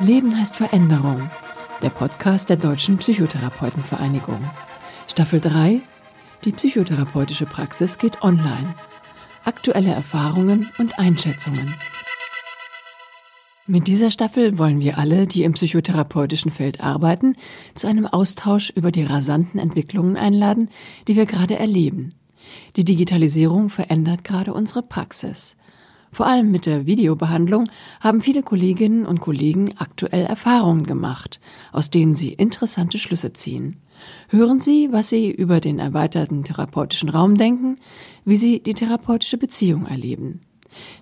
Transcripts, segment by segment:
Leben heißt Veränderung. Der Podcast der Deutschen Psychotherapeutenvereinigung. Staffel 3. Die psychotherapeutische Praxis geht online. Aktuelle Erfahrungen und Einschätzungen. Mit dieser Staffel wollen wir alle, die im psychotherapeutischen Feld arbeiten, zu einem Austausch über die rasanten Entwicklungen einladen, die wir gerade erleben. Die Digitalisierung verändert gerade unsere Praxis. Vor allem mit der Videobehandlung haben viele Kolleginnen und Kollegen aktuell Erfahrungen gemacht, aus denen sie interessante Schlüsse ziehen. Hören Sie, was Sie über den erweiterten therapeutischen Raum denken, wie Sie die therapeutische Beziehung erleben.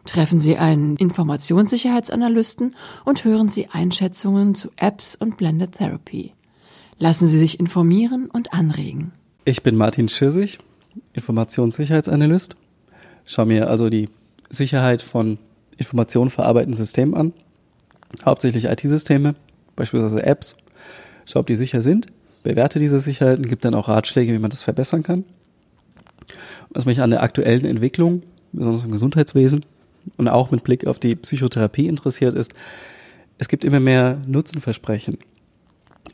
Treffen Sie einen Informationssicherheitsanalysten und hören Sie Einschätzungen zu Apps und Blended Therapy. Lassen Sie sich informieren und anregen. Ich bin Martin Schirsig, Informationssicherheitsanalyst. Schau mir also die Sicherheit von Informationen verarbeitenden Systemen an, hauptsächlich IT-Systeme, beispielsweise Apps. Schau, ob die sicher sind, bewerte diese Sicherheiten, gibt dann auch Ratschläge, wie man das verbessern kann. Was mich an der aktuellen Entwicklung, besonders im Gesundheitswesen und auch mit Blick auf die Psychotherapie interessiert, ist, es gibt immer mehr Nutzenversprechen.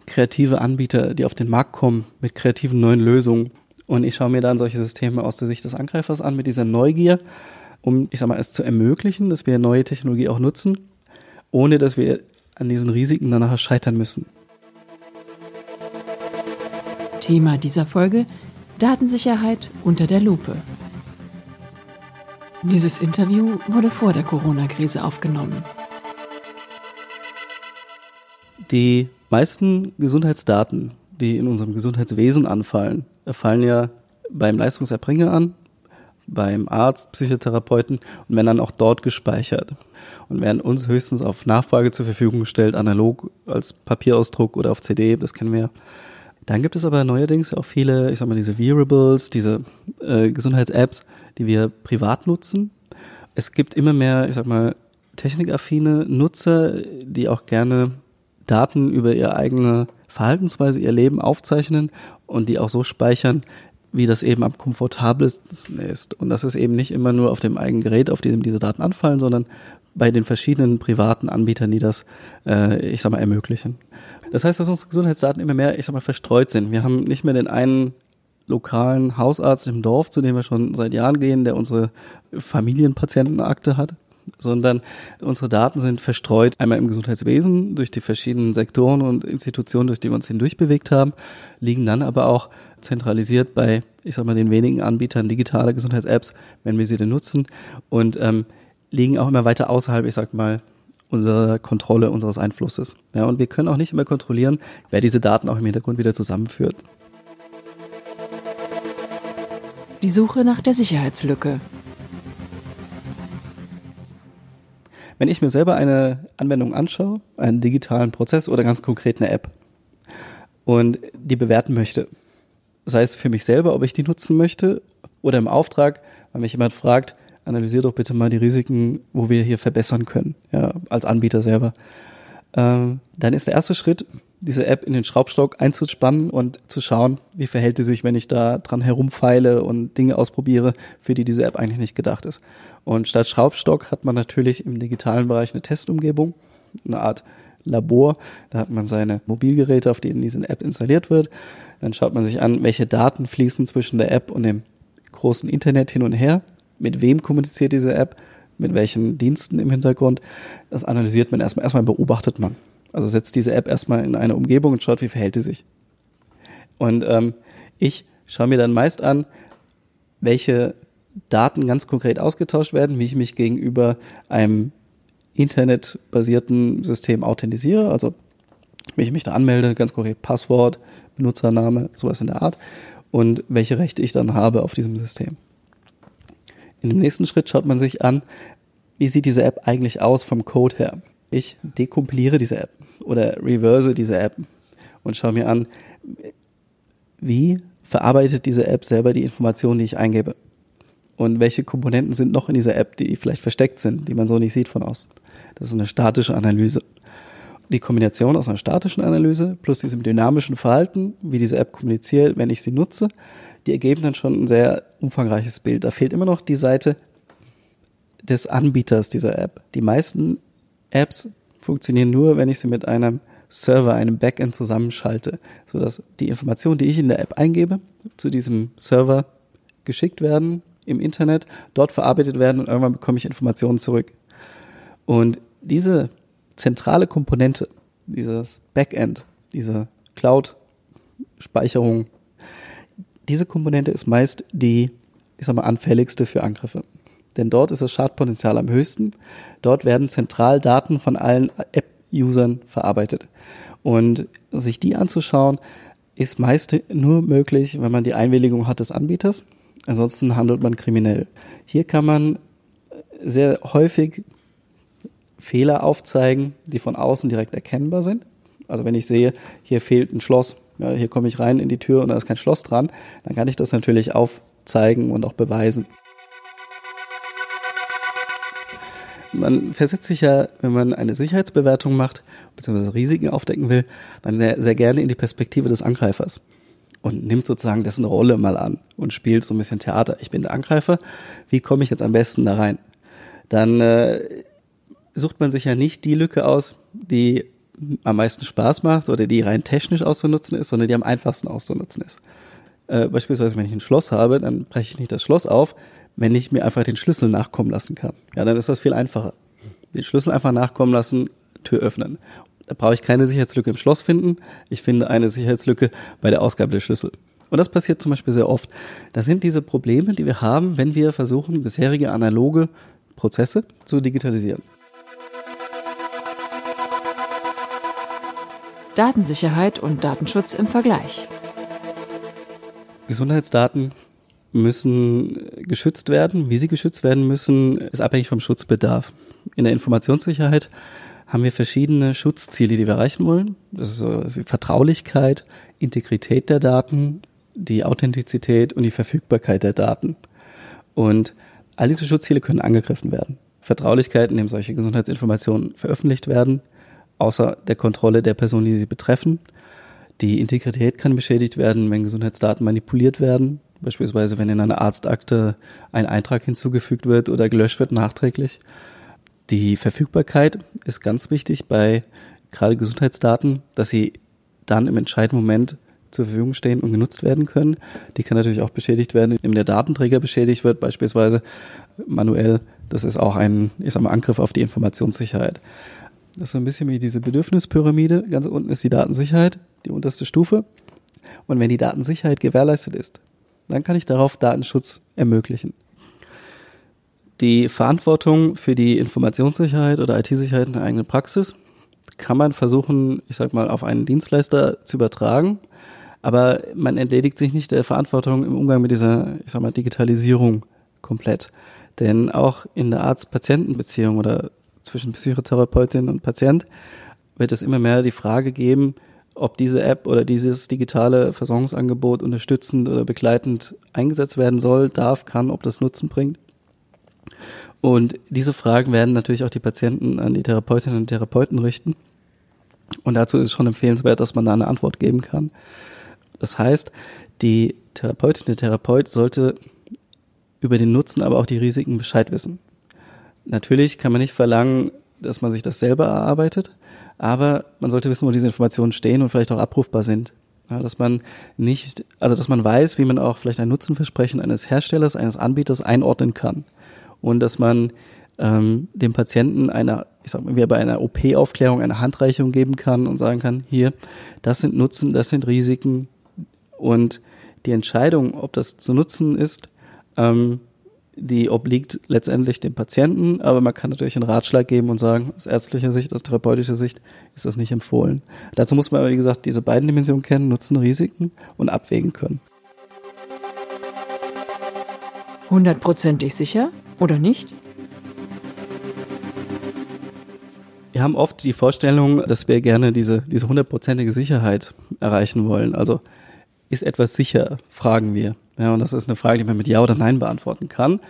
Kreative Anbieter, die auf den Markt kommen mit kreativen neuen Lösungen. Und ich schaue mir dann solche Systeme aus der Sicht des Angreifers an mit dieser Neugier um, ich sag mal, es zu ermöglichen, dass wir neue Technologie auch nutzen, ohne dass wir an diesen Risiken danach scheitern müssen. Thema dieser Folge Datensicherheit unter der Lupe. Dieses Interview wurde vor der Corona-Krise aufgenommen. Die meisten Gesundheitsdaten, die in unserem Gesundheitswesen anfallen, fallen ja beim Leistungserbringer an, beim Arzt, Psychotherapeuten und werden dann auch dort gespeichert und werden uns höchstens auf Nachfrage zur Verfügung gestellt, analog als Papierausdruck oder auf CD, das kennen wir. Dann gibt es aber neuerdings auch viele, ich sag mal, diese Wearables, diese äh, Gesundheits-Apps, die wir privat nutzen. Es gibt immer mehr, ich sag mal, technikaffine Nutzer, die auch gerne Daten über ihre eigene Verhaltensweise, ihr Leben aufzeichnen und die auch so speichern, wie das eben am komfortabelsten ist. Und das ist eben nicht immer nur auf dem eigenen Gerät, auf dem diese Daten anfallen, sondern bei den verschiedenen privaten Anbietern, die das, äh, ich sag mal, ermöglichen. Das heißt, dass unsere Gesundheitsdaten immer mehr, ich sag mal, verstreut sind. Wir haben nicht mehr den einen lokalen Hausarzt im Dorf, zu dem wir schon seit Jahren gehen, der unsere Familienpatientenakte hat, sondern unsere Daten sind verstreut einmal im Gesundheitswesen durch die verschiedenen Sektoren und Institutionen, durch die wir uns hindurch bewegt haben, liegen dann aber auch zentralisiert bei, ich sag mal, den wenigen Anbietern digitaler Gesundheits-Apps, wenn wir sie denn nutzen und ähm, liegen auch immer weiter außerhalb, ich sag mal, unserer Kontrolle, unseres Einflusses. Ja, und wir können auch nicht immer kontrollieren, wer diese Daten auch im Hintergrund wieder zusammenführt. Die Suche nach der Sicherheitslücke. Wenn ich mir selber eine Anwendung anschaue, einen digitalen Prozess oder ganz konkret eine App und die bewerten möchte, sei es für mich selber, ob ich die nutzen möchte oder im Auftrag, wenn mich jemand fragt, analysier doch bitte mal die Risiken, wo wir hier verbessern können, ja, als Anbieter selber. Ähm, dann ist der erste Schritt, diese App in den Schraubstock einzuspannen und zu schauen, wie verhält sie sich, wenn ich da dran herumfeile und Dinge ausprobiere, für die diese App eigentlich nicht gedacht ist. Und statt Schraubstock hat man natürlich im digitalen Bereich eine Testumgebung, eine Art Labor. Da hat man seine Mobilgeräte, auf denen diese App installiert wird. Dann schaut man sich an, welche Daten fließen zwischen der App und dem großen Internet hin und her. Mit wem kommuniziert diese App? Mit welchen Diensten im Hintergrund? Das analysiert man erstmal. Erstmal beobachtet man. Also setzt diese App erstmal in eine Umgebung und schaut, wie verhält sie sich. Und ähm, ich schaue mir dann meist an, welche Daten ganz konkret ausgetauscht werden, wie ich mich gegenüber einem internetbasierten System authentisiere, also wie ich mich da anmelde, ganz konkret Passwort, Benutzername, sowas in der Art und welche Rechte ich dann habe auf diesem System. In dem nächsten Schritt schaut man sich an, wie sieht diese App eigentlich aus vom Code her. Ich dekompiliere diese App oder reverse diese App und schaue mir an, wie verarbeitet diese App selber die Informationen, die ich eingebe. Und welche Komponenten sind noch in dieser App, die vielleicht versteckt sind, die man so nicht sieht von außen. Das ist eine statische Analyse. Die Kombination aus einer statischen Analyse plus diesem dynamischen Verhalten, wie diese App kommuniziert, wenn ich sie nutze, die ergeben dann schon ein sehr umfangreiches Bild. Da fehlt immer noch die Seite des Anbieters dieser App. Die meisten Apps funktionieren nur, wenn ich sie mit einem Server, einem Backend zusammenschalte, sodass die Informationen, die ich in der App eingebe, zu diesem Server geschickt werden im Internet, dort verarbeitet werden und irgendwann bekomme ich Informationen zurück. Und diese zentrale Komponente, dieses Backend, diese Cloud-Speicherung, diese Komponente ist meist die, ich sag mal, anfälligste für Angriffe. Denn dort ist das Schadpotenzial am höchsten. Dort werden zentral Daten von allen App-Usern verarbeitet. Und sich die anzuschauen, ist meist nur möglich, wenn man die Einwilligung hat des Anbieters. Ansonsten handelt man kriminell. Hier kann man sehr häufig Fehler aufzeigen, die von außen direkt erkennbar sind. Also wenn ich sehe, hier fehlt ein Schloss, ja, hier komme ich rein in die Tür und da ist kein Schloss dran, dann kann ich das natürlich aufzeigen und auch beweisen. Man versetzt sich ja, wenn man eine Sicherheitsbewertung macht, beziehungsweise Risiken aufdecken will, dann sehr, sehr gerne in die Perspektive des Angreifers und nimmt sozusagen dessen Rolle mal an und spielt so ein bisschen Theater. Ich bin der Angreifer, wie komme ich jetzt am besten da rein? Dann äh, sucht man sich ja nicht die Lücke aus, die am meisten Spaß macht oder die rein technisch auszunutzen ist, sondern die am einfachsten auszunutzen ist. Äh, beispielsweise, wenn ich ein Schloss habe, dann breche ich nicht das Schloss auf, wenn ich mir einfach den Schlüssel nachkommen lassen kann. Ja, dann ist das viel einfacher. Den Schlüssel einfach nachkommen lassen, Tür öffnen. Da brauche ich keine Sicherheitslücke im Schloss finden. Ich finde eine Sicherheitslücke bei der Ausgabe der Schlüssel. Und das passiert zum Beispiel sehr oft. Das sind diese Probleme, die wir haben, wenn wir versuchen, bisherige analoge Prozesse zu digitalisieren. Datensicherheit und Datenschutz im Vergleich. Gesundheitsdaten müssen geschützt werden. Wie sie geschützt werden müssen, ist abhängig vom Schutzbedarf. In der Informationssicherheit haben wir verschiedene Schutzziele, die wir erreichen wollen. Das ist Vertraulichkeit, Integrität der Daten, die Authentizität und die Verfügbarkeit der Daten. Und all diese Schutzziele können angegriffen werden. Vertraulichkeit, indem solche Gesundheitsinformationen veröffentlicht werden, außer der Kontrolle der Personen, die sie betreffen. Die Integrität kann beschädigt werden, wenn Gesundheitsdaten manipuliert werden, beispielsweise wenn in einer Arztakte ein Eintrag hinzugefügt wird oder gelöscht wird nachträglich. Die Verfügbarkeit ist ganz wichtig bei gerade Gesundheitsdaten, dass sie dann im entscheidenden Moment zur Verfügung stehen und genutzt werden können. Die kann natürlich auch beschädigt werden, indem der Datenträger beschädigt wird, beispielsweise manuell. Das ist auch ein, ich sag Angriff auf die Informationssicherheit. Das ist so ein bisschen wie diese Bedürfnispyramide. Ganz unten ist die Datensicherheit, die unterste Stufe. Und wenn die Datensicherheit gewährleistet ist, dann kann ich darauf Datenschutz ermöglichen. Die Verantwortung für die Informationssicherheit oder IT-Sicherheit in der eigenen Praxis kann man versuchen, ich sag mal, auf einen Dienstleister zu übertragen. Aber man entledigt sich nicht der Verantwortung im Umgang mit dieser, ich sag mal, Digitalisierung komplett. Denn auch in der Arzt-Patienten-Beziehung oder zwischen Psychotherapeutin und Patient wird es immer mehr die Frage geben, ob diese App oder dieses digitale Versorgungsangebot unterstützend oder begleitend eingesetzt werden soll, darf, kann, ob das Nutzen bringt. Und diese Fragen werden natürlich auch die Patienten an die Therapeutinnen und Therapeuten richten. Und dazu ist es schon empfehlenswert, dass man da eine Antwort geben kann. Das heißt, die Therapeutin, der Therapeut sollte über den Nutzen, aber auch die Risiken Bescheid wissen. Natürlich kann man nicht verlangen, dass man sich das selber erarbeitet, aber man sollte wissen, wo diese Informationen stehen und vielleicht auch abrufbar sind. Ja, dass man nicht, also dass man weiß, wie man auch vielleicht ein Nutzenversprechen eines Herstellers, eines Anbieters einordnen kann. Und dass man ähm, dem Patienten eine, ich sag mal, wie bei einer OP-Aufklärung eine Handreichung geben kann und sagen kann, hier, das sind Nutzen, das sind Risiken und die Entscheidung, ob das zu nutzen ist, ähm, die obliegt letztendlich dem Patienten, aber man kann natürlich einen Ratschlag geben und sagen, aus ärztlicher Sicht, aus therapeutischer Sicht ist das nicht empfohlen. Dazu muss man aber, wie gesagt, diese beiden Dimensionen kennen, Nutzen, Risiken und abwägen können. Hundertprozentig sicher oder nicht? Wir haben oft die Vorstellung, dass wir gerne diese, diese hundertprozentige Sicherheit erreichen wollen. Also ist etwas sicher, fragen wir. Ja, und das ist eine Frage, die man mit Ja oder Nein beantworten kann.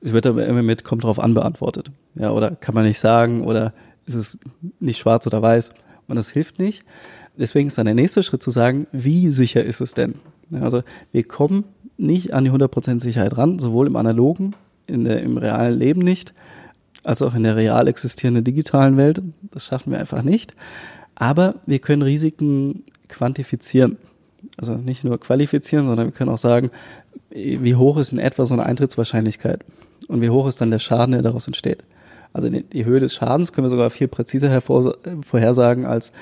Sie wird aber immer mit kommt drauf an beantwortet. Ja, oder kann man nicht sagen oder ist es nicht schwarz oder weiß und das hilft nicht. Deswegen ist dann der nächste Schritt zu sagen, wie sicher ist es denn? Ja, also wir kommen nicht an die 100% Sicherheit ran, sowohl im analogen, in der, im realen Leben nicht, als auch in der real existierenden digitalen Welt. Das schaffen wir einfach nicht. Aber wir können Risiken quantifizieren. Also nicht nur qualifizieren, sondern wir können auch sagen, wie hoch ist in etwa so eine Eintrittswahrscheinlichkeit und wie hoch ist dann der Schaden, der daraus entsteht. Also die Höhe des Schadens können wir sogar viel präziser vorhersagen als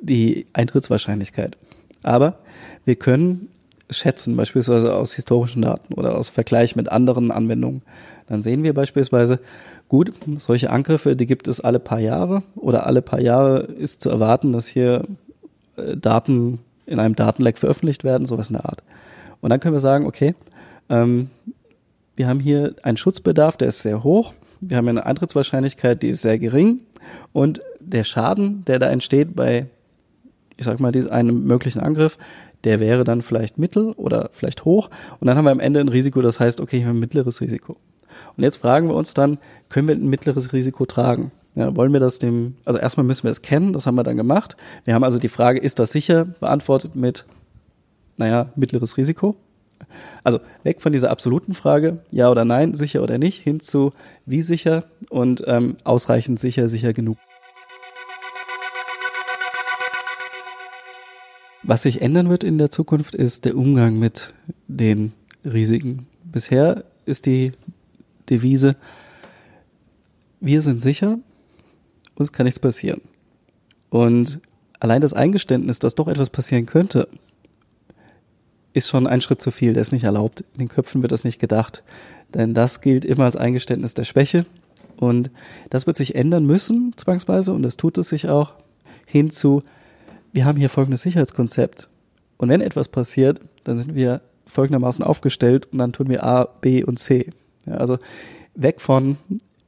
die Eintrittswahrscheinlichkeit. Aber wir können schätzen, beispielsweise aus historischen Daten oder aus Vergleich mit anderen Anwendungen. Dann sehen wir beispielsweise, gut, solche Angriffe, die gibt es alle paar Jahre oder alle paar Jahre ist zu erwarten, dass hier äh, Daten in einem Datenleck veröffentlicht werden, sowas in der Art. Und dann können wir sagen, okay, ähm, wir haben hier einen Schutzbedarf, der ist sehr hoch. Wir haben eine Eintrittswahrscheinlichkeit, die ist sehr gering. Und der Schaden, der da entsteht bei, ich sag mal, einem möglichen Angriff, der wäre dann vielleicht mittel oder vielleicht hoch. Und dann haben wir am Ende ein Risiko, das heißt, okay, ich habe ein mittleres Risiko. Und jetzt fragen wir uns dann, können wir ein mittleres Risiko tragen? Ja, wollen wir das dem, also erstmal müssen wir es kennen, das haben wir dann gemacht. Wir haben also die Frage, ist das sicher, beantwortet mit, naja, mittleres Risiko. Also weg von dieser absoluten Frage, ja oder nein, sicher oder nicht, hin zu wie sicher und ähm, ausreichend sicher, sicher genug. Was sich ändern wird in der Zukunft, ist der Umgang mit den Risiken. Bisher ist die Devise, wir sind sicher, uns kann nichts passieren. Und allein das Eingeständnis, dass doch etwas passieren könnte, ist schon ein Schritt zu viel, der ist nicht erlaubt. In den Köpfen wird das nicht gedacht. Denn das gilt immer als Eingeständnis der Schwäche. Und das wird sich ändern müssen, zwangsweise, und das tut es sich auch, hinzu, wir haben hier folgendes Sicherheitskonzept. Und wenn etwas passiert, dann sind wir folgendermaßen aufgestellt und dann tun wir A, B und C. Ja, also weg von,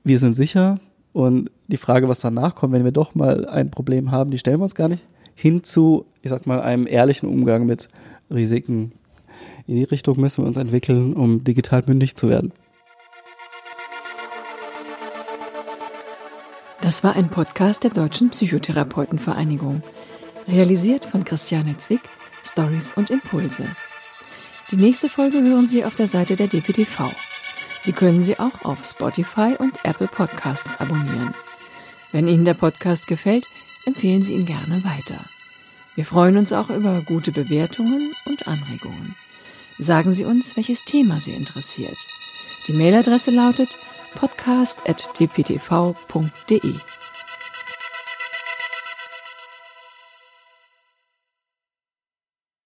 wir sind sicher und die Frage, was danach kommt, wenn wir doch mal ein Problem haben, die stellen wir uns gar nicht, hin zu, ich sag mal, einem ehrlichen Umgang mit Risiken. In die Richtung müssen wir uns entwickeln, um digital mündig zu werden. Das war ein Podcast der Deutschen Psychotherapeutenvereinigung. Realisiert von Christiane Zwick, Stories und Impulse. Die nächste Folge hören Sie auf der Seite der DPTV. Sie können sie auch auf Spotify und Apple Podcasts abonnieren. Wenn Ihnen der Podcast gefällt, empfehlen Sie ihn gerne weiter. Wir freuen uns auch über gute Bewertungen und Anregungen. Sagen Sie uns, welches Thema Sie interessiert. Die Mailadresse lautet podcast.dptv.de.